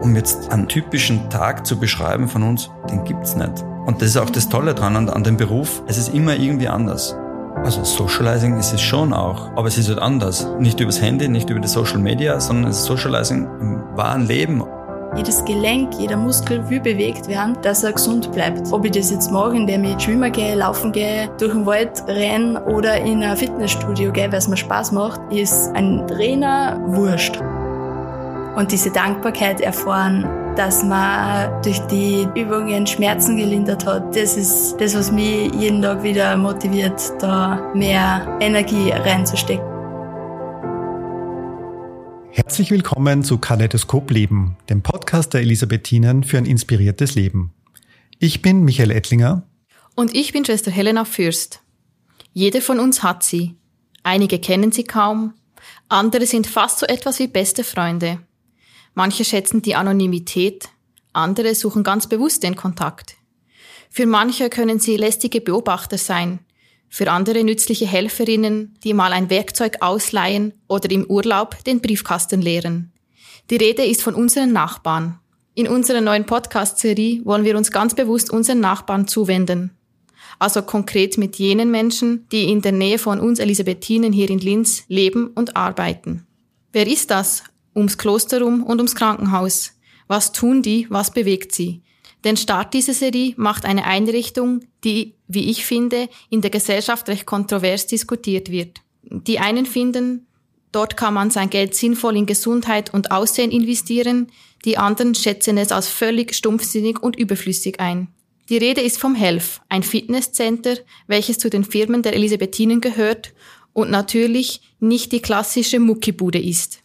Um jetzt einen typischen Tag zu beschreiben von uns, den gibt's nicht. Und das ist auch das Tolle dran an, an dem Beruf. Es ist immer irgendwie anders. Also Socializing ist es schon auch, aber es ist halt anders. Nicht übers Handy, nicht über die Social Media, sondern es ist Socializing im wahren Leben. Jedes Gelenk, jeder Muskel will bewegt werden, dass er gesund bleibt. Ob ich das jetzt mache, indem ich schwimmen gehe, laufen gehe, durch den Wald renne oder in ein Fitnessstudio gehe, weil es mir Spaß macht, ist ein Trainer wurscht. Und diese Dankbarkeit erfahren, dass man durch die Übungen Schmerzen gelindert hat, das ist das, was mich jeden Tag wieder motiviert, da mehr Energie reinzustecken. Herzlich willkommen zu Kaleidoskop Leben, dem Podcast der Elisabethinen für ein inspiriertes Leben. Ich bin Michael Ettlinger. Und ich bin Schwester Helena Fürst. Jede von uns hat sie. Einige kennen sie kaum, andere sind fast so etwas wie beste Freunde. Manche schätzen die Anonymität, andere suchen ganz bewusst den Kontakt. Für manche können sie lästige Beobachter sein, für andere nützliche Helferinnen, die mal ein Werkzeug ausleihen oder im Urlaub den Briefkasten leeren. Die Rede ist von unseren Nachbarn. In unserer neuen Podcast-Serie wollen wir uns ganz bewusst unseren Nachbarn zuwenden. Also konkret mit jenen Menschen, die in der Nähe von uns Elisabethinen hier in Linz leben und arbeiten. Wer ist das? Ums Kloster rum und ums Krankenhaus. Was tun die? Was bewegt sie? Den Start dieser Serie macht eine Einrichtung, die, wie ich finde, in der Gesellschaft recht kontrovers diskutiert wird. Die einen finden, dort kann man sein Geld sinnvoll in Gesundheit und Aussehen investieren, die anderen schätzen es als völlig stumpfsinnig und überflüssig ein. Die Rede ist vom Health, ein Fitnesscenter, welches zu den Firmen der Elisabethinen gehört und natürlich nicht die klassische Muckibude ist.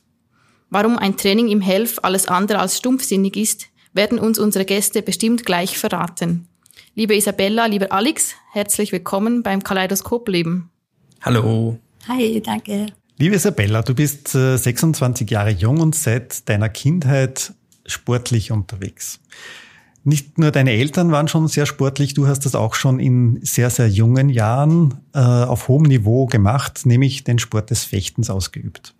Warum ein Training im Health alles andere als stumpfsinnig ist, werden uns unsere Gäste bestimmt gleich verraten. Liebe Isabella, lieber Alex, herzlich willkommen beim Kaleidoskop Leben. Hallo. Hi, danke. Liebe Isabella, du bist 26 äh, Jahre jung und seit deiner Kindheit sportlich unterwegs. Nicht nur deine Eltern waren schon sehr sportlich, du hast das auch schon in sehr, sehr jungen Jahren äh, auf hohem Niveau gemacht, nämlich den Sport des Fechtens ausgeübt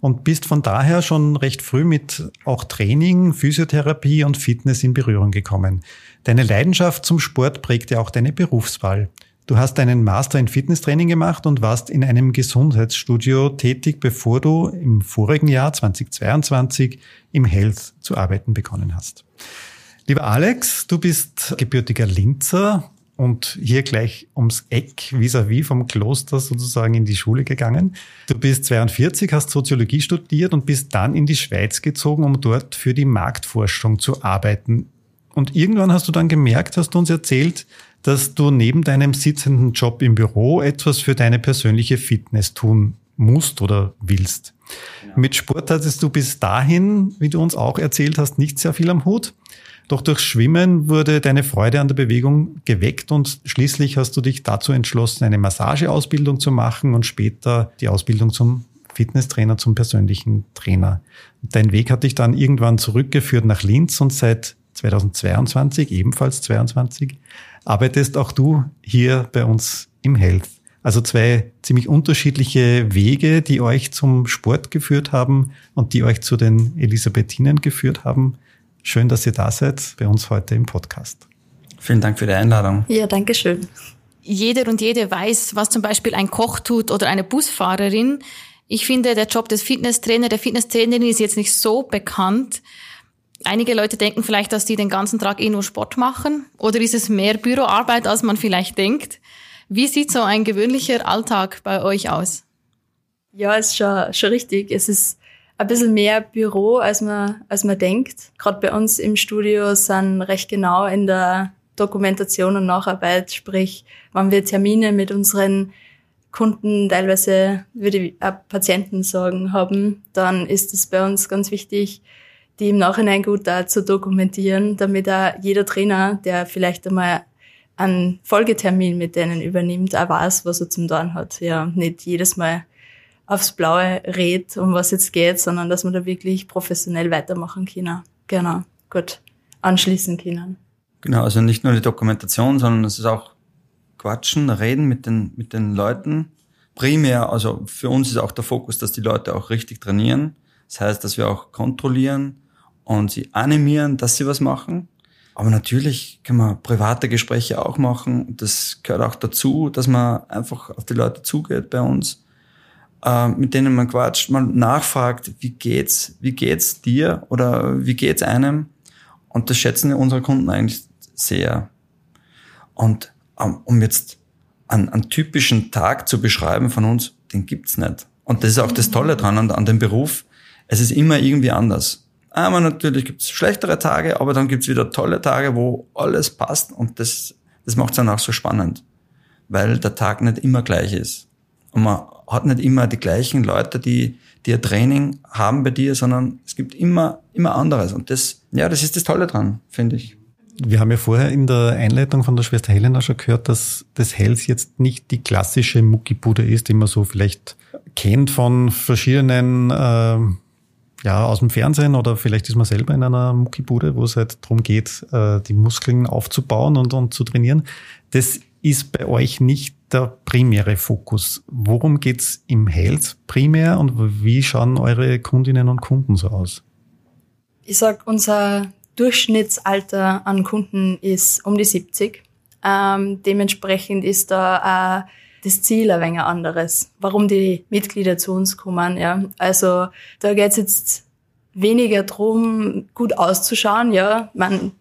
und bist von daher schon recht früh mit auch Training, Physiotherapie und Fitness in Berührung gekommen. Deine Leidenschaft zum Sport prägte auch deine Berufswahl. Du hast einen Master in Fitnesstraining gemacht und warst in einem Gesundheitsstudio tätig, bevor du im vorigen Jahr 2022 im Health zu arbeiten begonnen hast. Lieber Alex, du bist gebürtiger Linzer, und hier gleich ums Eck vis-à-vis -vis vom Kloster sozusagen in die Schule gegangen. Du bist 42, hast Soziologie studiert und bist dann in die Schweiz gezogen, um dort für die Marktforschung zu arbeiten. Und irgendwann hast du dann gemerkt, hast du uns erzählt, dass du neben deinem sitzenden Job im Büro etwas für deine persönliche Fitness tun musst oder willst. Genau. Mit Sport hattest du bis dahin, wie du uns auch erzählt hast, nicht sehr viel am Hut. Doch durch Schwimmen wurde deine Freude an der Bewegung geweckt und schließlich hast du dich dazu entschlossen, eine Massageausbildung zu machen und später die Ausbildung zum Fitnesstrainer, zum persönlichen Trainer. Dein Weg hat dich dann irgendwann zurückgeführt nach Linz und seit 2022, ebenfalls 22, arbeitest auch du hier bei uns im Health. Also zwei ziemlich unterschiedliche Wege, die euch zum Sport geführt haben und die euch zu den Elisabethinen geführt haben. Schön, dass ihr da seid bei uns heute im Podcast. Vielen Dank für die Einladung. Ja, danke schön. Jeder und jede weiß, was zum Beispiel ein Koch tut oder eine Busfahrerin. Ich finde, der Job des Fitnesstrainer, der Fitnesstrainerin ist jetzt nicht so bekannt. Einige Leute denken vielleicht, dass die den ganzen Tag eh nur Sport machen. Oder ist es mehr Büroarbeit, als man vielleicht denkt? Wie sieht so ein gewöhnlicher Alltag bei euch aus? Ja, ist schon, schon richtig. Es ist ein bisschen mehr Büro, als man, als man denkt. Gerade bei uns im Studio sind recht genau in der Dokumentation und Nacharbeit, sprich, wenn wir Termine mit unseren Kunden, teilweise würde ich auch Patienten sagen, haben, dann ist es bei uns ganz wichtig, die im Nachhinein gut da zu dokumentieren, damit auch jeder Trainer, der vielleicht einmal einen Folgetermin mit denen übernimmt, auch weiß, was er zum Tun hat. Ja, nicht jedes Mal aufs Blaue redet, um was jetzt geht, sondern dass wir da wirklich professionell weitermachen können. Genau, gut, anschließen können. Genau, also nicht nur die Dokumentation, sondern es ist auch Quatschen, Reden mit den, mit den Leuten. Primär, also für uns ist auch der Fokus, dass die Leute auch richtig trainieren. Das heißt, dass wir auch kontrollieren und sie animieren, dass sie was machen. Aber natürlich kann man private Gespräche auch machen. Das gehört auch dazu, dass man einfach auf die Leute zugeht bei uns, äh, mit denen man quatscht, man nachfragt, wie geht's, wie geht's dir oder wie geht's einem? Und das schätzen unsere Kunden eigentlich sehr. Und ähm, um jetzt einen, einen typischen Tag zu beschreiben von uns, den gibt's nicht. Und das ist auch das Tolle dran an, an dem Beruf. Es ist immer irgendwie anders. Aber natürlich gibt's schlechtere Tage, aber dann gibt's wieder tolle Tage, wo alles passt und das, das macht's dann auch so spannend, weil der Tag nicht immer gleich ist. Und man hat nicht immer die gleichen Leute, die, die ein Training haben bei dir, sondern es gibt immer, immer anderes. Und das, ja, das ist das Tolle dran, finde ich. Wir haben ja vorher in der Einleitung von der Schwester Helena schon gehört, dass das Hells jetzt nicht die klassische Muckibude ist, die man so vielleicht kennt von verschiedenen äh, ja, aus dem Fernsehen oder vielleicht ist man selber in einer Muckibude, wo es halt darum geht, äh, die Muskeln aufzubauen und, und zu trainieren. Das ist bei euch nicht der primäre Fokus. Worum geht's im Health primär und wie schauen eure Kundinnen und Kunden so aus? Ich sag, unser Durchschnittsalter an Kunden ist um die 70. Ähm, dementsprechend ist da auch das Ziel ein wenig anderes, warum die Mitglieder zu uns kommen. Ja. Also da geht's jetzt weniger drum, gut auszuschauen. Ja, man,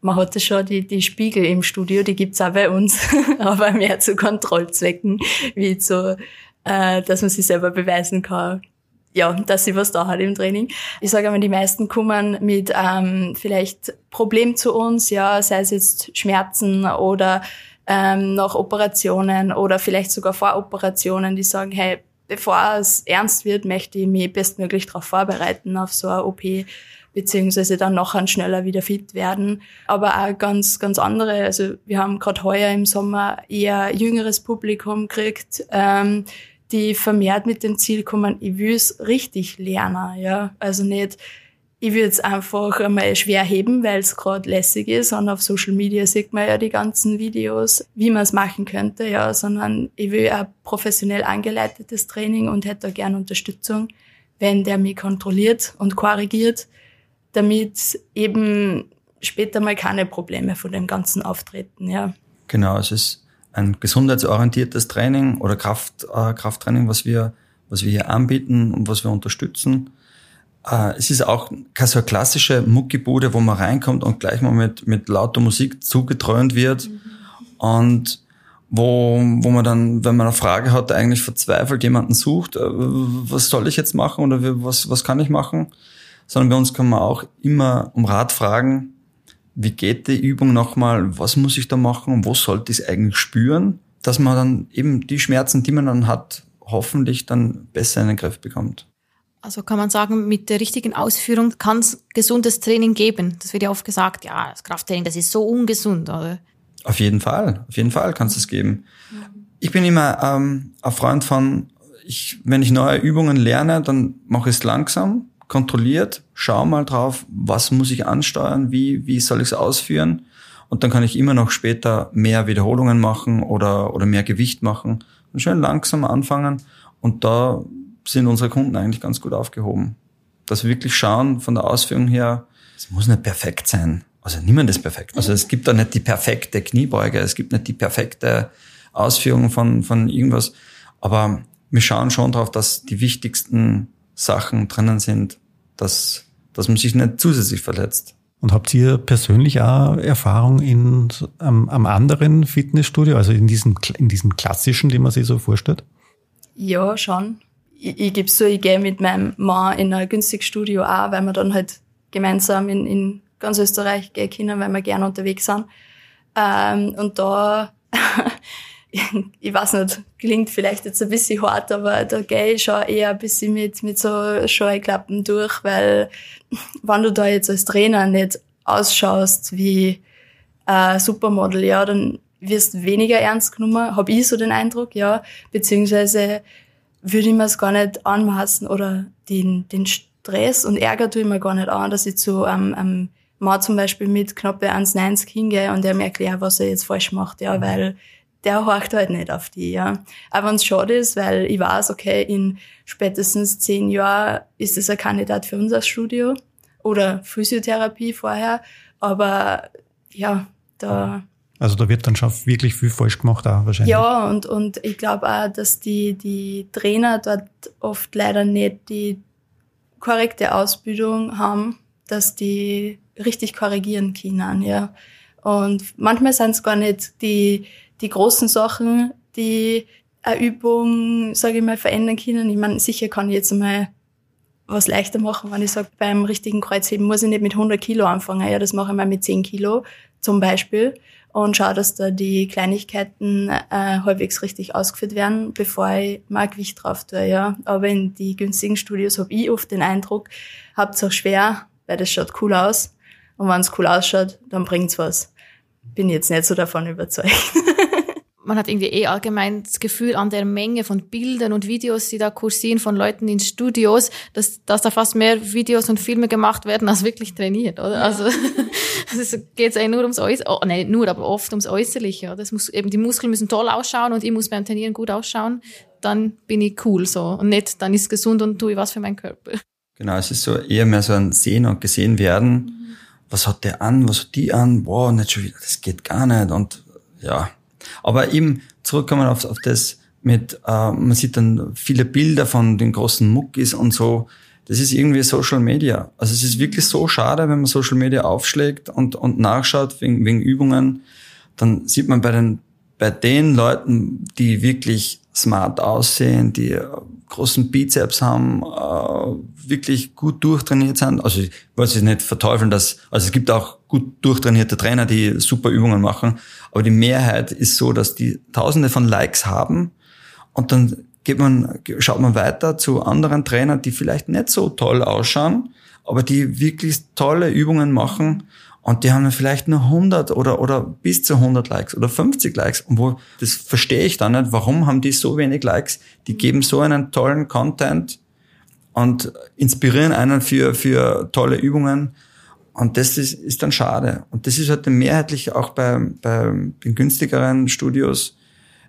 man hat ja schon die, die Spiegel im Studio, die gibt's auch bei uns, aber mehr zu Kontrollzwecken, wie zu, äh, dass man sich selber beweisen kann, ja, dass sie was da hat im Training. Ich sage einmal, die meisten kommen mit ähm, vielleicht Problem zu uns, ja, sei es jetzt Schmerzen oder ähm, nach Operationen oder vielleicht sogar vor Operationen, die sagen, hey, bevor es ernst wird, möchte ich mich bestmöglich darauf vorbereiten, auf so eine OP, beziehungsweise dann nachher schneller wieder fit werden. Aber auch ganz, ganz andere. Also wir haben gerade heuer im Sommer eher jüngeres Publikum gekriegt, ähm, die vermehrt mit dem Ziel kommen, ich will's richtig lernen, ja. Also nicht, ich würde es einfach einmal schwer heben, weil es gerade lässig ist und auf Social Media sieht man ja die ganzen Videos, wie man es machen könnte, ja, sondern ich will ein professionell angeleitetes Training und hätte da gern Unterstützung, wenn der mich kontrolliert und korrigiert, damit eben später mal keine Probleme von dem ganzen auftreten, ja. Genau, es ist ein gesundheitsorientiertes Training oder Kraft, äh, Krafttraining, was wir, was wir hier anbieten und was wir unterstützen äh, es ist auch keine so klassische Muckibude, wo man reinkommt und gleich mal mit, mit lauter Musik zugetrönt wird. Mhm. Und wo, wo man dann, wenn man eine Frage hat, eigentlich verzweifelt jemanden sucht, äh, was soll ich jetzt machen oder was, was kann ich machen? Sondern bei uns kann man auch immer um Rat fragen, wie geht die Übung nochmal, was muss ich da machen und wo sollte ich es eigentlich spüren, dass man dann eben die Schmerzen, die man dann hat, hoffentlich dann besser in den Griff bekommt. Also kann man sagen, mit der richtigen Ausführung kann es gesundes Training geben. Das wird ja oft gesagt, ja, das Krafttraining, das ist so ungesund, oder? Auf jeden Fall, auf jeden Fall kann es das geben. Ich bin immer ähm, ein Freund von, ich, wenn ich neue Übungen lerne, dann mache ich es langsam, kontrolliert, schau mal drauf, was muss ich ansteuern, wie, wie soll ich es ausführen. Und dann kann ich immer noch später mehr Wiederholungen machen oder, oder mehr Gewicht machen. Und schön langsam anfangen. Und da sind unsere Kunden eigentlich ganz gut aufgehoben. Dass wir wirklich schauen von der Ausführung her, es muss nicht perfekt sein. Also niemand ist perfekt. Also es gibt da nicht die perfekte Kniebeuge, es gibt nicht die perfekte Ausführung von, von irgendwas. Aber wir schauen schon darauf, dass die wichtigsten Sachen drinnen sind, dass, dass man sich nicht zusätzlich verletzt. Und habt ihr persönlich auch Erfahrung in, am, am anderen Fitnessstudio, also in diesem, in diesem klassischen, den man sich so vorstellt? Ja, schon ich, ich gebe so, ich gehe mit meinem Mann in ein günstiges Studio auch, weil wir dann halt gemeinsam in, in ganz Österreich gehen können, weil wir gerne unterwegs sind. Ähm, und da, ich weiß nicht, klingt vielleicht jetzt ein bisschen hart, aber da gehe ich schon eher ein bisschen mit, mit so Scheuklappen durch, weil wenn du da jetzt als Trainer nicht ausschaust wie ein Supermodel, ja, dann wirst weniger ernst genommen, habe ich so den Eindruck, ja, beziehungsweise würde ich mir es gar nicht anmaßen oder den, den Stress und Ärger tue ich mir gar nicht an, dass ich zu einem, einem Mann zum Beispiel mit knappe 1,90 hingehe und der mir erklärt, was er jetzt falsch macht, ja, weil der horcht halt nicht auf die, ja. Aber wenn es schade ist, weil ich weiß, okay, in spätestens zehn Jahren ist es ein Kandidat für unser Studio oder Physiotherapie vorher. Aber ja, da. Also da wird dann schon wirklich viel falsch gemacht auch wahrscheinlich. Ja, und, und ich glaube auch, dass die, die Trainer dort oft leider nicht die korrekte Ausbildung haben, dass die richtig korrigieren können, ja. Und manchmal sind es gar nicht die, die großen Sachen, die eine Übung, sage ich mal, verändern können. Ich meine, sicher kann ich jetzt einmal was leichter machen, wenn ich sage, beim richtigen Kreuzheben muss ich nicht mit 100 Kilo anfangen. Ja, das mache ich mal mit 10 Kilo zum Beispiel und schaue, dass da die Kleinigkeiten äh, halbwegs richtig ausgeführt werden, bevor ich mal Gewicht drauf tue. Ja. Aber in die günstigen Studios habe ich oft den Eindruck, habt's auch schwer, weil das schaut cool aus. Und wenn es cool ausschaut, dann bringt's was. Bin jetzt nicht so davon überzeugt. man hat irgendwie eh allgemein das Gefühl an der Menge von Bildern und Videos, die da kursieren von Leuten in Studios, dass, dass da fast mehr Videos und Filme gemacht werden, als wirklich trainiert, oder? Ja. Also es geht eigentlich nur ums Äußerliche, oh, nein, nur, aber oft ums Äußerliche. Das muss, eben die Muskeln müssen toll ausschauen und ich muss beim Trainieren gut ausschauen, dann bin ich cool so und nicht, dann ist gesund und tue ich was für meinen Körper. Genau, es ist so eher mehr so ein Sehen und Gesehen werden. Mhm. Was hat der an, was hat die an? Boah, nicht schon wieder, das geht gar nicht und ja, aber eben zurückkommen auf, auf das mit, äh, man sieht dann viele Bilder von den großen Muckis und so. Das ist irgendwie Social Media. Also es ist wirklich so schade, wenn man Social Media aufschlägt und, und nachschaut wegen, wegen Übungen. Dann sieht man bei den, bei den Leuten, die wirklich smart aussehen, die großen Bizeps haben, äh, wirklich gut durchtrainiert sind. Also ich wollte es nicht verteufeln, dass, also es gibt auch gut durchtrainierte Trainer, die super Übungen machen, aber die Mehrheit ist so, dass die tausende von Likes haben und dann geht man, schaut man weiter zu anderen Trainern, die vielleicht nicht so toll ausschauen, aber die wirklich tolle Übungen machen und die haben vielleicht nur 100 oder, oder bis zu 100 Likes oder 50 Likes. Und wo, das verstehe ich dann nicht. Warum haben die so wenig Likes? Die geben so einen tollen Content und inspirieren einen für, für tolle Übungen. Und das ist, ist dann schade. Und das ist halt mehrheitlich auch bei, bei den günstigeren Studios.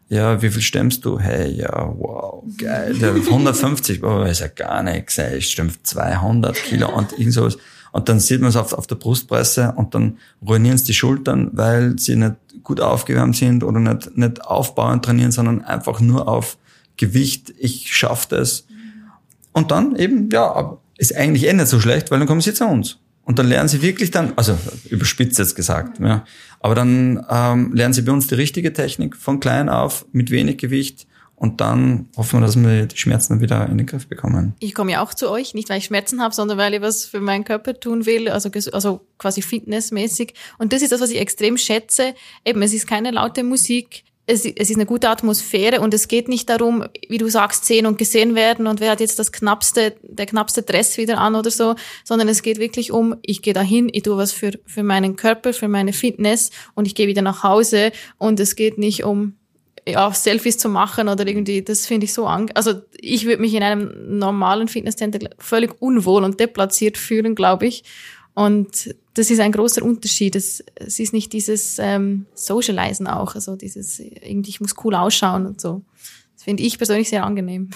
Ja, wie viel stemmst du? Hey, ja, wow, geil. 150, aber ist ja gar nichts. Ich stemme 200 Kilo und irgend sowas. Und dann sieht man es auf, auf der Brustpresse und dann ruinieren es die Schultern, weil sie nicht gut aufgewärmt sind oder nicht, nicht aufbauend trainieren, sondern einfach nur auf Gewicht. Ich schaffe das. Und dann eben, ja, ist eigentlich eh nicht so schlecht, weil dann kommen sie zu uns. Und dann lernen sie wirklich dann, also überspitzt jetzt gesagt, ja, aber dann ähm, lernen sie bei uns die richtige Technik von klein auf mit wenig Gewicht und dann hoffen wir, dass wir die Schmerzen wieder in den Griff bekommen. Ich komme ja auch zu euch, nicht weil ich Schmerzen habe, sondern weil ich was für meinen Körper tun will, also, also quasi fitnessmäßig. Und das ist das, was ich extrem schätze. Eben, es ist keine laute Musik. Es, es ist eine gute Atmosphäre und es geht nicht darum, wie du sagst, sehen und gesehen werden und wer hat jetzt das knappste, der knappste Dress wieder an oder so, sondern es geht wirklich um, ich gehe dahin, ich tue was für, für meinen Körper, für meine Fitness und ich gehe wieder nach Hause und es geht nicht um, ja, Selfies zu machen oder irgendwie, das finde ich so an. Also ich würde mich in einem normalen Fitnesscenter völlig unwohl und deplatziert fühlen, glaube ich. Und das ist ein großer Unterschied. Es, es ist nicht dieses ähm, Socializen auch, also dieses irgendwie, ich muss cool ausschauen und so. Das finde ich persönlich sehr angenehm.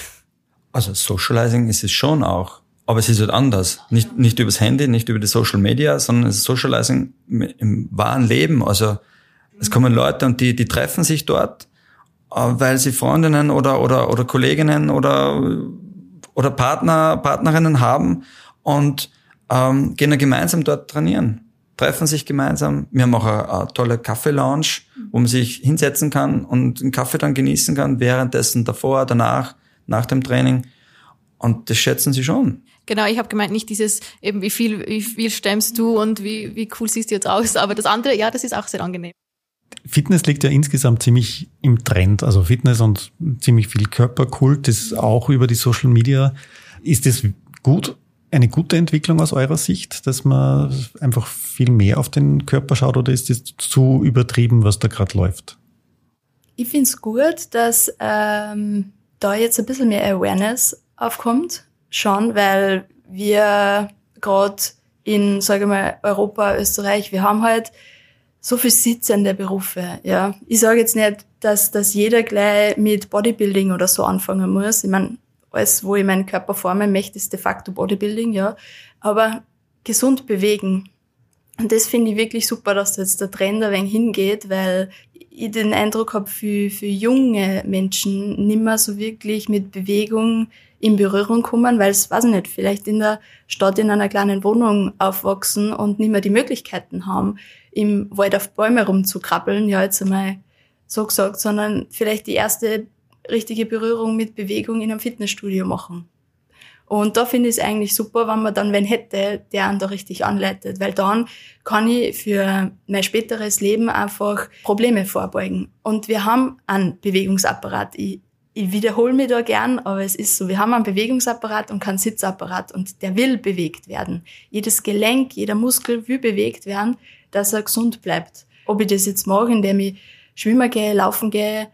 Also Socializing ist es schon auch, aber es ist halt anders. Nicht, nicht übers Handy, nicht über die Social Media, sondern es ist Socializing im wahren Leben. Also es kommen Leute und die, die treffen sich dort weil sie Freundinnen oder, oder, oder Kolleginnen oder, oder Partner, Partnerinnen haben und ähm, gehen dann gemeinsam dort trainieren, treffen sich gemeinsam. Wir haben auch eine, eine tolle Kaffee-Lounge, wo man sich hinsetzen kann und einen Kaffee dann genießen kann, währenddessen, davor, danach, nach dem Training. Und das schätzen sie schon. Genau, ich habe gemeint, nicht dieses eben, wie viel, wie viel stemmst du und wie, wie cool siehst du jetzt aus, aber das andere, ja, das ist auch sehr angenehm. Fitness liegt ja insgesamt ziemlich im Trend. Also Fitness und ziemlich viel Körperkult ist auch über die Social Media. Ist es gut, eine gute Entwicklung aus eurer Sicht, dass man einfach viel mehr auf den Körper schaut oder ist es zu übertrieben, was da gerade läuft? Ich finde es gut, dass ähm, da jetzt ein bisschen mehr Awareness aufkommt, schon, weil wir gerade in, sage ich mal, Europa, Österreich, wir haben halt so viel sitzende Berufe, ja. Ich sage jetzt nicht, dass, dass jeder gleich mit Bodybuilding oder so anfangen muss. Ich meine, alles, wo ich meinen Körper formen möchte, ist de facto Bodybuilding, ja. Aber gesund bewegen. Und das finde ich wirklich super, dass da jetzt der Trend ein wenig hingeht, weil ich den Eindruck habe, für, für junge Menschen nimmer so wirklich mit Bewegung in Berührung kommen, weil es, weiß ich nicht, vielleicht in der Stadt in einer kleinen Wohnung aufwachsen und nicht mehr die Möglichkeiten haben, im Wald auf Bäume rumzukrabbeln, ja jetzt einmal so gesagt, sondern vielleicht die erste richtige Berührung mit Bewegung in einem Fitnessstudio machen. Und da finde ich es eigentlich super, wenn man dann wen hätte, der einen da richtig anleitet, weil dann kann ich für mein späteres Leben einfach Probleme vorbeugen. Und wir haben einen Bewegungsapparat. Ich, ich wiederhole mich da gern, aber es ist so, wir haben einen Bewegungsapparat und keinen Sitzapparat und der will bewegt werden. Jedes Gelenk, jeder Muskel will bewegt werden, dass er gesund bleibt. Ob ich das jetzt mache, indem ich schwimmen gehe, laufen gehe,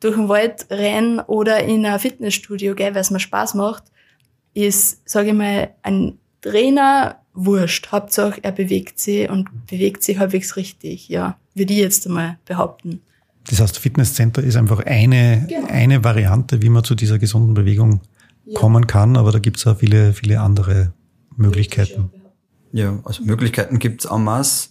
durch den Wald rennen oder in ein Fitnessstudio gehe, weil es mir Spaß macht, ist, sage ich mal, ein Trainer wurscht. Hauptsache, er bewegt sich und bewegt sich halbwegs richtig, ja. Würde ich jetzt einmal behaupten. Das heißt, Fitnesscenter ist einfach eine, genau. eine Variante, wie man zu dieser gesunden Bewegung ja. kommen kann, aber da gibt es auch viele, viele andere Möglichkeiten. Ja, also Möglichkeiten gibt es en masse.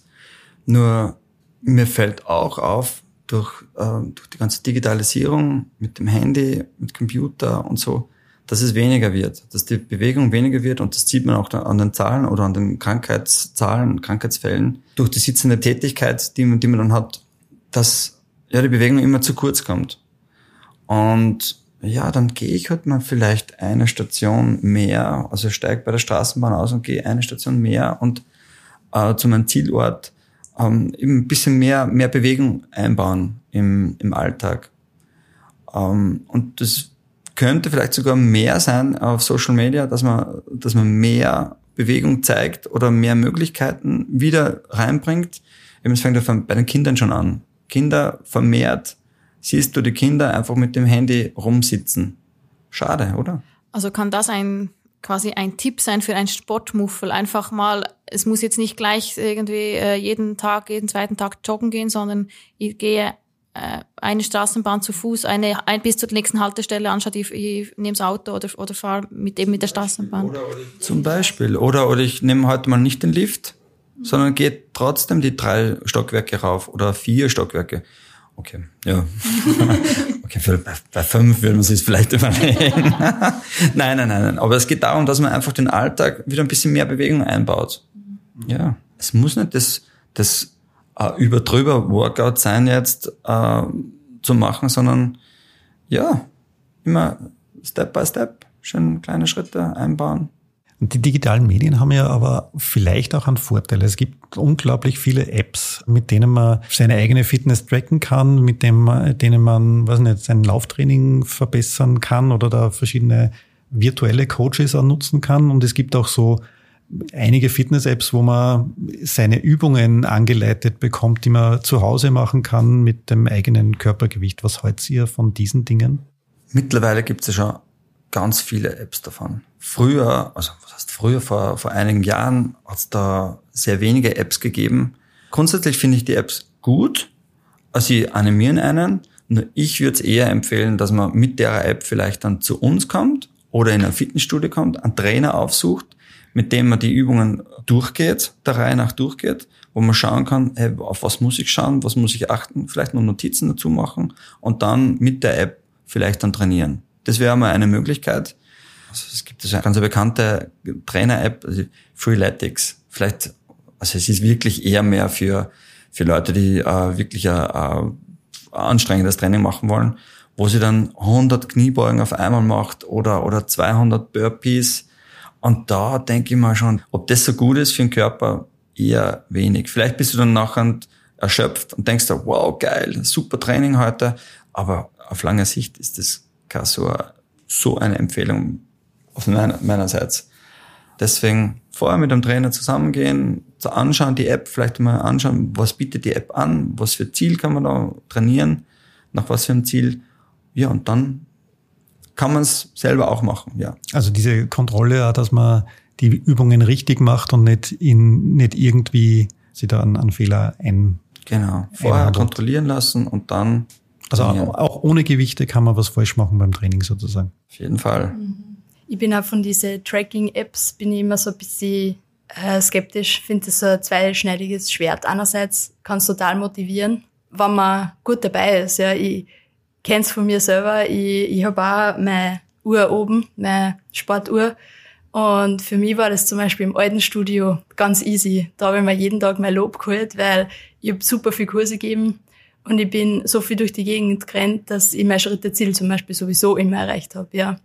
Nur mir fällt auch auf, durch, äh, durch die ganze Digitalisierung mit dem Handy, mit Computer und so, dass es weniger wird, dass die Bewegung weniger wird und das sieht man auch an den Zahlen oder an den Krankheitszahlen, Krankheitsfällen, durch die sitzende Tätigkeit, die man, die man dann hat, dass ja die Bewegung immer zu kurz kommt. Und ja, dann gehe ich halt mal vielleicht eine Station mehr, also steige bei der Straßenbahn aus und gehe eine Station mehr und äh, zu meinem Zielort ähm, eben ein bisschen mehr, mehr Bewegung einbauen im, im Alltag. Ähm, und das könnte vielleicht sogar mehr sein auf Social Media, dass man, dass man mehr Bewegung zeigt oder mehr Möglichkeiten wieder reinbringt. Es fängt bei den Kindern schon an. Kinder vermehrt siehst du die Kinder einfach mit dem Handy rumsitzen. Schade, oder? Also kann das ein quasi ein Tipp sein für ein Sportmuffel. Einfach mal, es muss jetzt nicht gleich irgendwie äh, jeden Tag, jeden zweiten Tag joggen gehen, sondern ich gehe äh, eine Straßenbahn zu Fuß, eine ein, bis zur nächsten Haltestelle, anstatt ich, ich nehme das Auto oder, oder fahre mit dem mit der Straßenbahn. Oder, oder Zum Beispiel. Oder, oder ich nehme heute mal nicht den Lift, sondern gehe trotzdem die drei Stockwerke rauf oder vier Stockwerke. Okay, ja. okay, für, bei, bei fünf würde man sich vielleicht überlegen. nein, nein, nein, nein. Aber es geht darum, dass man einfach den Alltag wieder ein bisschen mehr Bewegung einbaut. Ja. Es muss nicht das, das äh, überdrüber Workout sein jetzt äh, zu machen, sondern ja, immer Step by Step, schön kleine Schritte einbauen. Die digitalen Medien haben ja aber vielleicht auch einen Vorteil. Es gibt unglaublich viele Apps, mit denen man seine eigene Fitness tracken kann, mit dem, denen man, weiß nicht, sein Lauftraining verbessern kann oder da verschiedene virtuelle Coaches auch nutzen kann. Und es gibt auch so einige Fitness-Apps, wo man seine Übungen angeleitet bekommt, die man zu Hause machen kann mit dem eigenen Körpergewicht. Was haltet ihr von diesen Dingen? Mittlerweile gibt es ja schon ganz viele Apps davon. Früher, also was heißt früher, vor, vor einigen Jahren hat es da sehr wenige Apps gegeben. Grundsätzlich finde ich die Apps gut. Also sie animieren einen. Nur ich würde es eher empfehlen, dass man mit der App vielleicht dann zu uns kommt oder in ein Fitnessstudio kommt, einen Trainer aufsucht, mit dem man die Übungen durchgeht, der Reihe nach durchgeht, wo man schauen kann, hey, auf was muss ich schauen, was muss ich achten, vielleicht noch Notizen dazu machen und dann mit der App vielleicht dann trainieren. Das wäre mal eine Möglichkeit. Also es gibt eine ganz bekannte Trainer-App, also Freeletics. Vielleicht, also es ist wirklich eher mehr für, für Leute, die äh, wirklich ein, ein anstrengendes Training machen wollen, wo sie dann 100 Kniebeugen auf einmal macht oder, oder 200 Burpees. Und da denke ich mal schon, ob das so gut ist für den Körper, eher wenig. Vielleicht bist du dann nachher erschöpft und denkst dir, wow, geil, super Training heute. Aber auf lange Sicht ist das keine so, so eine Empfehlung auf meiner, meinerseits. Deswegen vorher mit dem Trainer zusammengehen, zu anschauen, die App vielleicht mal anschauen, was bietet die App an, was für Ziel kann man da trainieren, nach was für einem Ziel. Ja, und dann kann man es selber auch machen, ja. Also diese Kontrolle, dass man die Übungen richtig macht und nicht in, nicht irgendwie sie da an, an Fehler ein. Genau. Vorher einhandelt. kontrollieren lassen und dann also auch, auch ohne Gewichte kann man was falsch machen beim Training sozusagen. Auf jeden Fall. Mhm. Ich bin auch von diesen Tracking-Apps, bin ich immer so ein bisschen äh, skeptisch, finde das so ein zweischneidiges Schwert. Einerseits kann es total motivieren, wenn man gut dabei ist. Ja, ich kenne es von mir selber. Ich, ich habe auch meine Uhr oben, meine Sportuhr. Und für mich war das zum Beispiel im alten Studio ganz easy. Da habe ich mir jeden Tag mein Lob geholt, weil ich habe super viel Kurse gegeben und ich bin so viel durch die Gegend gerannt, dass ich mein Schritteziel zum Beispiel sowieso immer erreicht habe. Ja,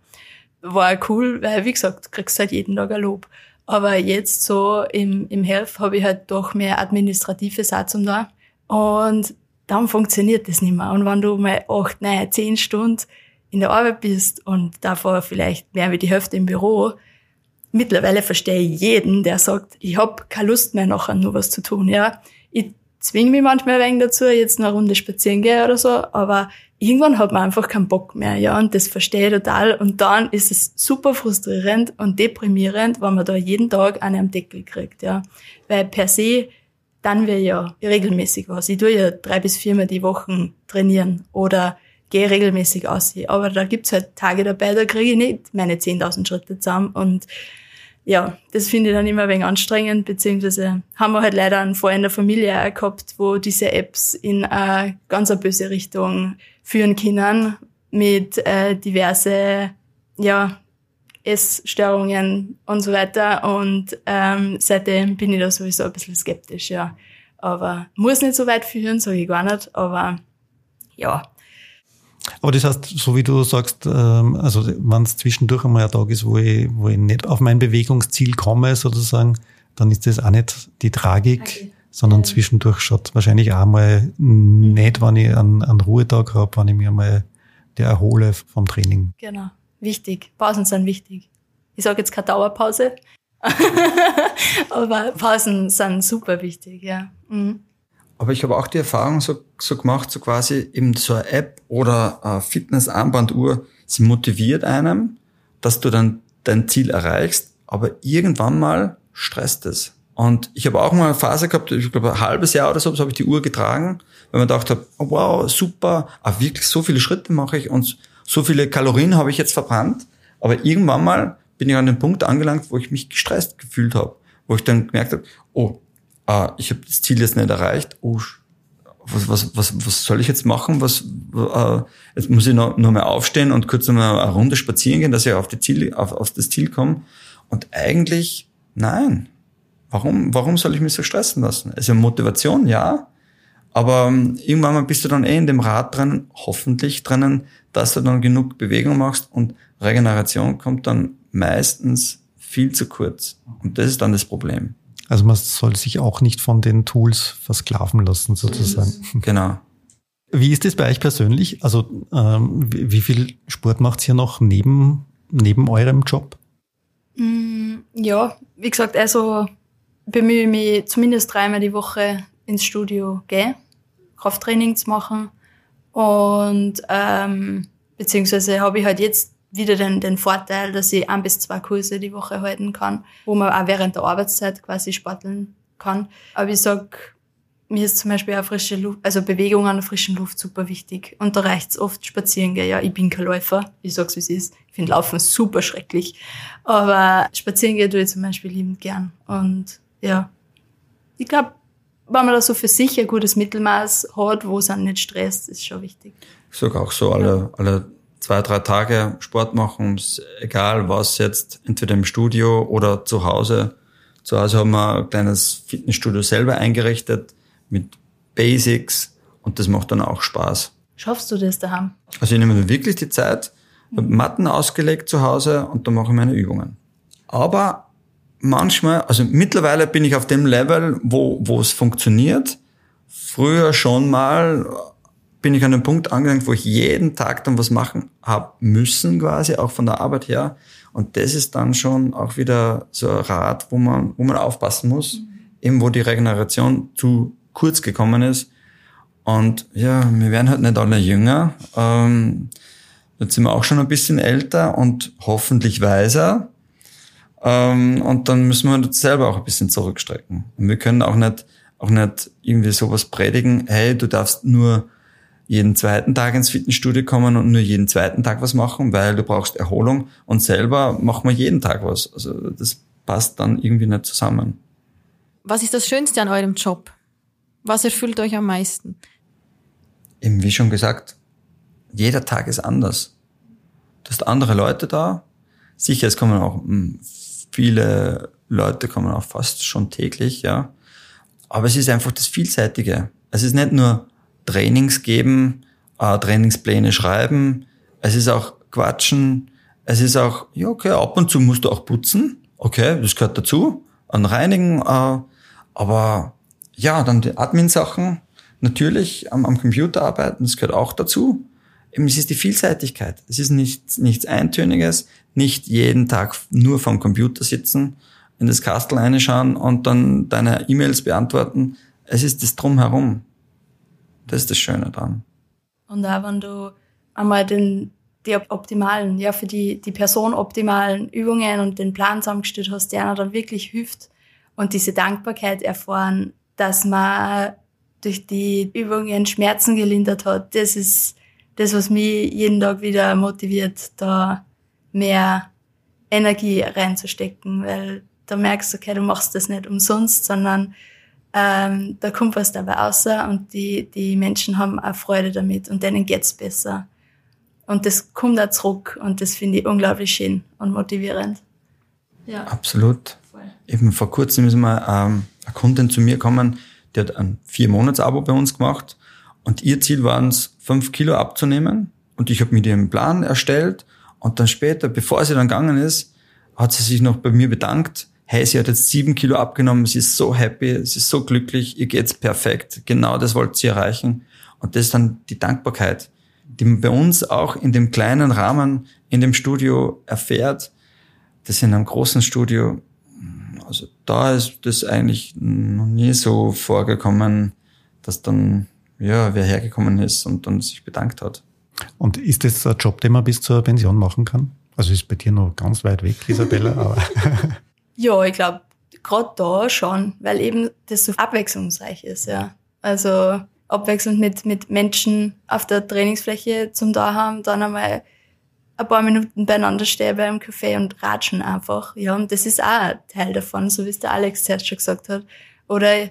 war cool, weil wie gesagt, kriegst halt jeden Tag ein Lob. Aber jetzt so im, im Health habe ich halt doch mehr administrative Satzung da. Und dann funktioniert das nicht mehr. Und wenn du mal acht, neun, zehn Stunden in der Arbeit bist und davor vielleicht mehr wie die Hälfte im Büro, mittlerweile verstehe ich jeden, der sagt, ich habe keine Lust mehr nachher nur was zu tun. Ja, ich zwinge mich manchmal ein wenig dazu, jetzt noch eine Runde spazieren gehe oder so, aber irgendwann hat man einfach keinen Bock mehr, ja, und das verstehe ich total. Und dann ist es super frustrierend und deprimierend, wenn man da jeden Tag einen am Deckel kriegt, ja. Weil per se, dann wir ja regelmäßig was. Ich tue ja drei bis viermal die Woche trainieren oder gehe regelmäßig aus. Aber da gibt's halt Tage dabei, da kriege ich nicht meine 10.000 Schritte zusammen und ja, das finde ich dann immer ein wenig anstrengend, beziehungsweise haben wir halt leider einen Fall in der Familie gehabt, wo diese Apps in eine ganz eine böse Richtung führen können mit äh, diverse, ja, Essstörungen und so weiter. Und ähm, seitdem bin ich da sowieso ein bisschen skeptisch, ja. Aber muss nicht so weit führen, sage ich gar nicht. Aber ja, aber das heißt, so wie du sagst, ähm, also wenn es zwischendurch einmal ein Tag ist, wo ich, wo ich nicht auf mein Bewegungsziel komme, sozusagen, dann ist das auch nicht die Tragik, okay. sondern zwischendurch schaut wahrscheinlich auch mal nicht, wenn ich einen, einen Ruhetag habe, wenn ich mir mal der erhole vom Training. Genau, wichtig. Pausen sind wichtig. Ich sage jetzt keine Dauerpause, aber Pausen sind super wichtig, ja. Mhm. Aber ich habe auch die Erfahrung so, so gemacht, so quasi eben so eine App oder eine Fitness-Armbanduhr, sie motiviert einem, dass du dann dein Ziel erreichst, aber irgendwann mal stresst es. Und ich habe auch mal eine Phase gehabt, ich glaube ein halbes Jahr oder so, so habe ich die Uhr getragen, weil man dachte, oh, wow, super, aber wirklich so viele Schritte mache ich und so viele Kalorien habe ich jetzt verbrannt. Aber irgendwann mal bin ich an den Punkt angelangt, wo ich mich gestresst gefühlt habe, wo ich dann gemerkt habe, oh, ah, ich habe das Ziel jetzt nicht erreicht, oh, was, was, was, was soll ich jetzt machen? Was, äh, jetzt muss ich noch, noch mal aufstehen und kurz noch mal eine Runde spazieren gehen, dass ich auf, die Ziel, auf, auf das Ziel komme. Und eigentlich, nein. Warum, warum soll ich mich so stressen lassen? Also Motivation, ja. Aber ähm, irgendwann mal bist du dann eh in dem Rad drinnen, hoffentlich drinnen, dass du dann genug Bewegung machst und Regeneration kommt dann meistens viel zu kurz. Und das ist dann das Problem. Also man soll sich auch nicht von den Tools versklaven lassen, sozusagen. Genau. Wie ist das bei euch persönlich? Also ähm, wie viel Sport macht ihr noch neben, neben eurem Job? Mm, ja, wie gesagt, also bemühe ich mich zumindest dreimal die Woche ins Studio gehen, Krafttraining zu machen. Und ähm, beziehungsweise habe ich halt jetzt wieder den, den Vorteil, dass ich ein bis zwei Kurse die Woche halten kann, wo man auch während der Arbeitszeit quasi sporteln kann. Aber ich sag, mir ist zum Beispiel auch frische Luft, also Bewegung an der frischen Luft super wichtig. Und da reicht's oft spazieren gehen. Ja, ich bin kein Läufer. Ich sag's, wie es ist. Ich finde Laufen super schrecklich. Aber spazieren gehen tue ich zum Beispiel liebend gern. Und ja, ich glaube, wenn man da so für sich ein gutes Mittelmaß hat, wo es einen nicht stresst, ist schon wichtig. Ich sag auch so, alle, ja. alle zwei, drei Tage Sport machen, egal was jetzt, entweder im Studio oder zu Hause. Zu Hause haben wir ein kleines Fitnessstudio selber eingerichtet mit Basics und das macht dann auch Spaß. Schaffst du das daheim? Also ich nehme mir wirklich die Zeit, habe Matten ausgelegt zu Hause und dann mache ich meine Übungen. Aber manchmal, also mittlerweile bin ich auf dem Level, wo, wo es funktioniert. Früher schon mal bin ich an einem Punkt angelangt, wo ich jeden Tag dann was machen habe müssen, quasi, auch von der Arbeit her. Und das ist dann schon auch wieder so ein Rad, wo man, wo man aufpassen muss, mhm. eben wo die Regeneration zu kurz gekommen ist. Und ja, wir werden halt nicht alle jünger. Ähm, jetzt sind wir auch schon ein bisschen älter und hoffentlich weiser. Ähm, und dann müssen wir uns selber auch ein bisschen zurückstrecken. Und wir können auch nicht, auch nicht irgendwie sowas predigen, hey, du darfst nur jeden zweiten Tag ins Fitnessstudio kommen und nur jeden zweiten Tag was machen, weil du brauchst Erholung und selber machen wir jeden Tag was. Also das passt dann irgendwie nicht zusammen. Was ist das Schönste an eurem Job? Was erfüllt euch am meisten? Eben wie schon gesagt, jeder Tag ist anders. Du hast andere Leute da. Sicher, es kommen auch hm, viele Leute, kommen auch fast schon täglich, ja. Aber es ist einfach das Vielseitige. Es ist nicht nur Trainings geben, äh, Trainingspläne schreiben. Es ist auch Quatschen. Es ist auch, ja, okay, ab und zu musst du auch putzen. Okay, das gehört dazu. An Reinigen. Äh, aber ja, dann die Admin-Sachen. Natürlich am, am Computer arbeiten, das gehört auch dazu. Eben, es ist die Vielseitigkeit. Es ist nichts, nichts Eintöniges. Nicht jeden Tag nur vom Computer sitzen, in das Kastel reinschauen und dann deine E-Mails beantworten. Es ist das Drumherum. Das ist das Schöne dran. Und auch wenn du einmal den, die optimalen, ja, für die, die Person optimalen Übungen und den Plan zusammengestellt hast, der einer dann wirklich hilft und diese Dankbarkeit erfahren, dass man durch die Übungen Schmerzen gelindert hat, das ist das, was mich jeden Tag wieder motiviert, da mehr Energie reinzustecken, weil da merkst du, okay, du machst das nicht umsonst, sondern ähm, da kommt was dabei raus und die, die Menschen haben auch Freude damit und denen geht's besser. Und das kommt auch zurück und das finde ich unglaublich schön und motivierend. Ja. Absolut. Voll. Eben vor kurzem ist mal ähm, eine Kundin zu mir gekommen, die hat ein Vier-Monats-Abo bei uns gemacht und ihr Ziel war es, fünf Kilo abzunehmen und ich habe mir den Plan erstellt und dann später, bevor sie dann gegangen ist, hat sie sich noch bei mir bedankt, hey, sie hat jetzt sieben Kilo abgenommen, sie ist so happy, sie ist so glücklich, ihr geht's perfekt. Genau das wollte sie erreichen. Und das ist dann die Dankbarkeit, die man bei uns auch in dem kleinen Rahmen in dem Studio erfährt. Das in einem großen Studio, also da ist das eigentlich noch nie so vorgekommen, dass dann, ja, wer hergekommen ist und dann sich bedankt hat. Und ist das ein Job, den man bis zur Pension machen kann? Also ist bei dir noch ganz weit weg, Isabella, aber. Ja, ich glaube, gerade da schon, weil eben das so abwechslungsreich ist, ja. Also abwechselnd mit, mit Menschen auf der Trainingsfläche zum da haben, dann einmal ein paar Minuten beieinander stehen beim Café und ratschen einfach. Ja, und das ist auch ein Teil davon, so wie es der Alex zuerst schon gesagt hat. Oder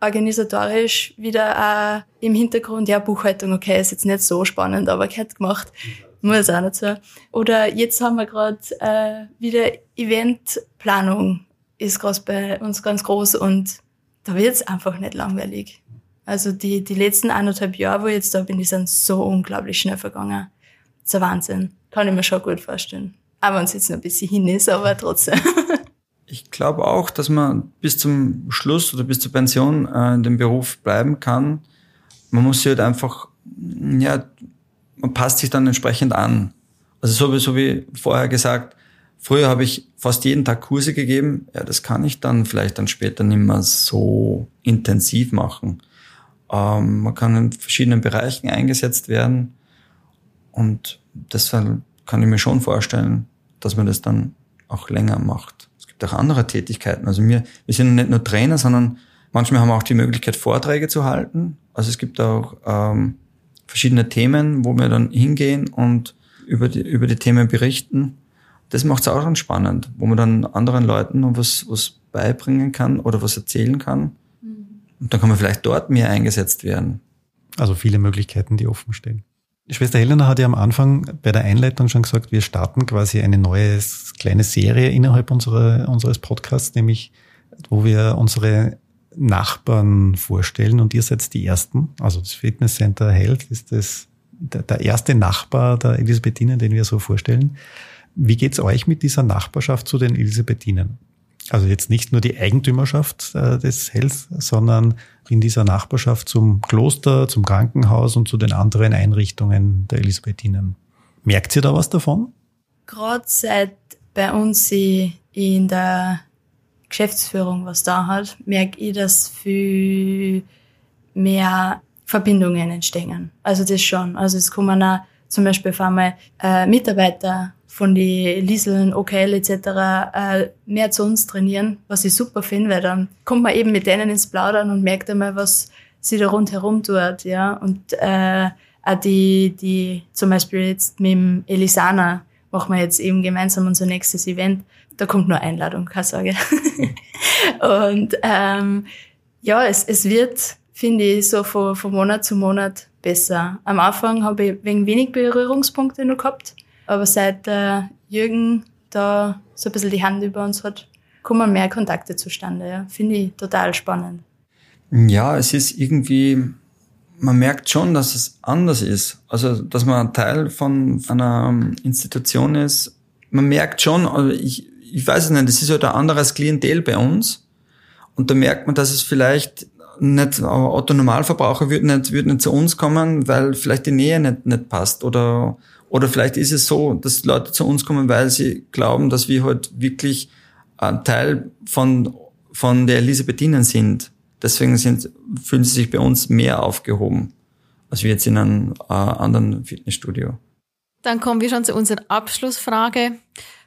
organisatorisch wieder auch im Hintergrund, ja, Buchhaltung, okay, ist jetzt nicht so spannend, aber gehört gemacht. Muss auch nicht so. Oder jetzt haben wir gerade äh, wieder Eventplanung ist gerade bei uns ganz groß und da wird's einfach nicht langweilig. Also die, die letzten anderthalb Jahre, wo ich jetzt da bin, die sind so unglaublich schnell vergangen. Das ist ein Wahnsinn. Kann ich mir schon gut vorstellen. Auch wenn es jetzt noch ein bisschen hin ist, aber trotzdem. ich glaube auch, dass man bis zum Schluss oder bis zur Pension äh, in dem Beruf bleiben kann. Man muss sich halt einfach, ja, man passt sich dann entsprechend an. Also so wie, so wie vorher gesagt, früher habe ich fast jeden Tag Kurse gegeben. Ja, das kann ich dann vielleicht dann später nicht mehr so intensiv machen. Ähm, man kann in verschiedenen Bereichen eingesetzt werden und deshalb kann ich mir schon vorstellen, dass man das dann auch länger macht. Es gibt auch andere Tätigkeiten. Also wir, wir sind nicht nur Trainer, sondern manchmal haben wir auch die Möglichkeit, Vorträge zu halten. Also es gibt auch ähm, verschiedene Themen, wo wir dann hingehen und über die, über die Themen berichten. Das macht es auch dann spannend, wo man dann anderen Leuten noch was, was beibringen kann oder was erzählen kann. Mhm. Und dann kann man vielleicht dort mehr eingesetzt werden. Also viele Möglichkeiten, die offen stehen. Schwester Helena hat ja am Anfang bei der Einleitung schon gesagt, wir starten quasi eine neue kleine Serie innerhalb unserer, unseres Podcasts, nämlich wo wir unsere Nachbarn vorstellen und ihr seid die Ersten. Also das Fitnesscenter Health ist das, der, erste Nachbar der Elisabethinen, den wir so vorstellen. Wie geht's euch mit dieser Nachbarschaft zu den Elisabethinen? Also jetzt nicht nur die Eigentümerschaft äh, des Health, sondern in dieser Nachbarschaft zum Kloster, zum Krankenhaus und zu den anderen Einrichtungen der Elisabethinen. Merkt ihr da was davon? Gerade seit bei uns in der Geschäftsführung was da hat, merke ich, dass viel mehr Verbindungen entstehen. Also das schon. Also es kommen auch zum Beispiel auf einmal äh, Mitarbeiter von die Lieseln, OKL etc. Äh, mehr zu uns trainieren, was ich super finde, weil dann kommt man eben mit denen ins Plaudern und merkt einmal, was sie da rundherum tut, ja. Und äh, auch die, die zum Beispiel jetzt mit dem Elisana machen wir jetzt eben gemeinsam unser nächstes Event. Da kommt nur Einladung, keine Sorge. und ähm, ja, es, es wird, finde ich, so von, von Monat zu Monat besser. Am Anfang habe ich wegen wenig Berührungspunkte nur gehabt, aber seit äh, Jürgen da so ein bisschen die Hand über uns hat, kommen mehr Kontakte zustande. Ja. Finde ich total spannend. Ja, es ist irgendwie, man merkt schon, dass es anders ist. Also, dass man Teil von einer Institution ist. Man merkt schon, also ich, ich weiß es nicht, es ist halt ein anderes Klientel bei uns. Und da merkt man, dass es vielleicht nicht, Otto Normalverbraucher wird nicht, wird nicht zu uns kommen, weil vielleicht die Nähe nicht, nicht passt oder, oder vielleicht ist es so, dass Leute zu uns kommen, weil sie glauben, dass wir halt wirklich ein Teil von, von der Elisabethinen sind. Deswegen sind, fühlen sie sich bei uns mehr aufgehoben, als wir jetzt in einem äh, anderen Fitnessstudio. Dann kommen wir schon zu unserer Abschlussfrage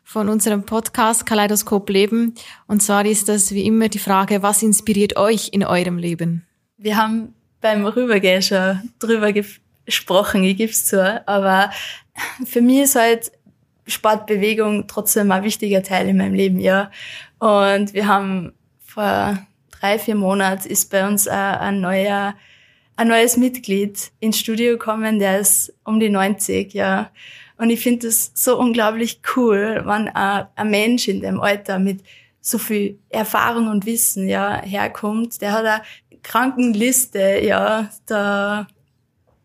von unserem Podcast Kaleidoskop Leben. Und zwar ist das wie immer die Frage, was inspiriert euch in eurem Leben? Wir haben beim Rübergehen schon drüber gesprochen, ich gebe es zu, aber für mich ist halt Sportbewegung trotzdem ein wichtiger Teil in meinem Leben, ja. Und wir haben vor drei, vier Monaten ist bei uns ein, ein neuer ein neues Mitglied ins Studio gekommen, der ist um die 90, ja. Und ich finde das so unglaublich cool, wenn ein, Mensch in dem Alter mit so viel Erfahrung und Wissen ja herkommt. Der hat eine Krankenliste, ja, da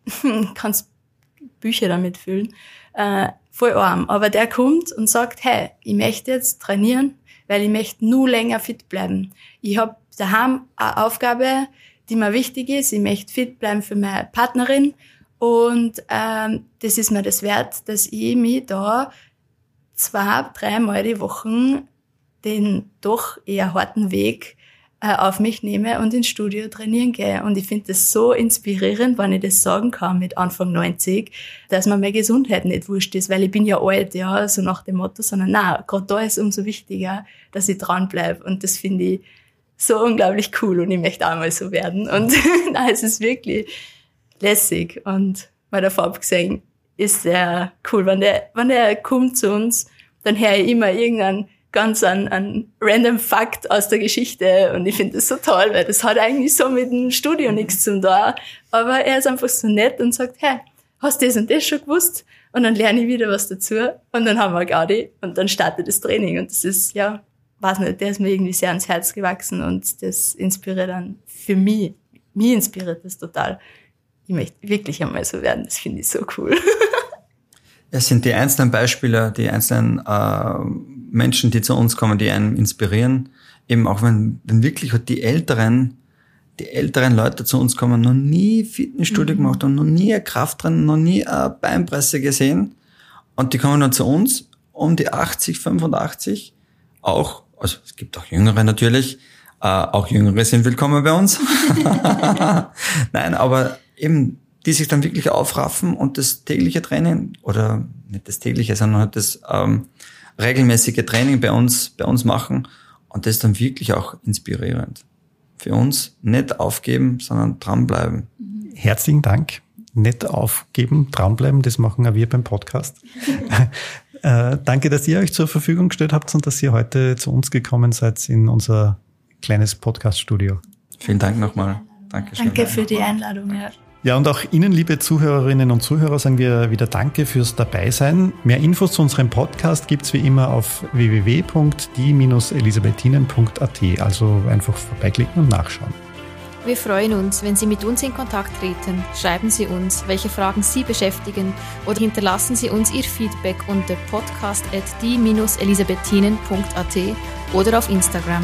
kannst Bücher damit füllen. Äh, voll arm. Aber der kommt und sagt, hey, ich möchte jetzt trainieren, weil ich möchte nur länger fit bleiben. Ich habe daheim eine Aufgabe, die mir wichtig ist. Ich möchte fit bleiben für meine Partnerin und ähm, das ist mir das wert, dass ich mich da zwei, dreimal die Woche den doch eher harten Weg äh, auf mich nehme und ins Studio trainieren gehe. Und ich finde das so inspirierend, wenn ich das sagen kann mit Anfang 90, dass mir meine Gesundheit nicht wurscht ist, weil ich bin ja alt, ja, so nach dem Motto, sondern na, gerade da ist umso wichtiger, dass ich dranbleibe. Und das finde ich so unglaublich cool und ich möchte auch mal so werden. Und na, es ist wirklich lässig und bei der Farbe gesehen ist sehr cool. Wenn der, wenn der kommt zu uns, dann höre ich immer irgendeinen ganz an, an random Fakt aus der Geschichte und ich finde das so toll, weil das hat eigentlich so mit dem Studio nichts zu tun. Aber er ist einfach so nett und sagt, hey, hast du das und das schon gewusst? Und dann lerne ich wieder was dazu und dann haben wir Gaudi und dann startet das Training und das ist, ja, weiß nicht, der ist mir irgendwie sehr ans Herz gewachsen und das inspiriert dann für mich, mich inspiriert das total ich möchte wirklich einmal so werden. Das finde ich so cool. Es sind die einzelnen Beispiele, die einzelnen äh, Menschen, die zu uns kommen, die einen inspirieren. Eben auch wenn, wenn wirklich die älteren, die älteren Leute zu uns kommen, noch nie Fitnessstudio mhm. gemacht und noch nie eine Kraft drin, noch nie eine Beinpresse gesehen. Und die kommen dann zu uns um die 80, 85. Auch, also es gibt auch Jüngere natürlich, äh, auch Jüngere sind willkommen bei uns. Nein, aber eben, die sich dann wirklich aufraffen und das tägliche Training oder nicht das tägliche, sondern halt das ähm, regelmäßige Training bei uns, bei uns machen und das ist dann wirklich auch inspirierend. Für uns nicht aufgeben, sondern dranbleiben. Herzlichen Dank. Nicht aufgeben, dranbleiben, das machen auch wir beim Podcast. äh, danke, dass ihr euch zur Verfügung gestellt habt und dass ihr heute zu uns gekommen seid in unser kleines Podcast-Studio. Vielen Dank nochmal. Dankeschön. Danke für die Einladung. Ja. Ja, und auch Ihnen, liebe Zuhörerinnen und Zuhörer, sagen wir wieder Danke fürs Dabeisein. Mehr Infos zu unserem Podcast gibt's wie immer auf www.die-elisabethinen.at. Also einfach vorbeiklicken und nachschauen. Wir freuen uns, wenn Sie mit uns in Kontakt treten. Schreiben Sie uns, welche Fragen Sie beschäftigen oder hinterlassen Sie uns Ihr Feedback unter podcast.die-elisabethinen.at oder auf Instagram.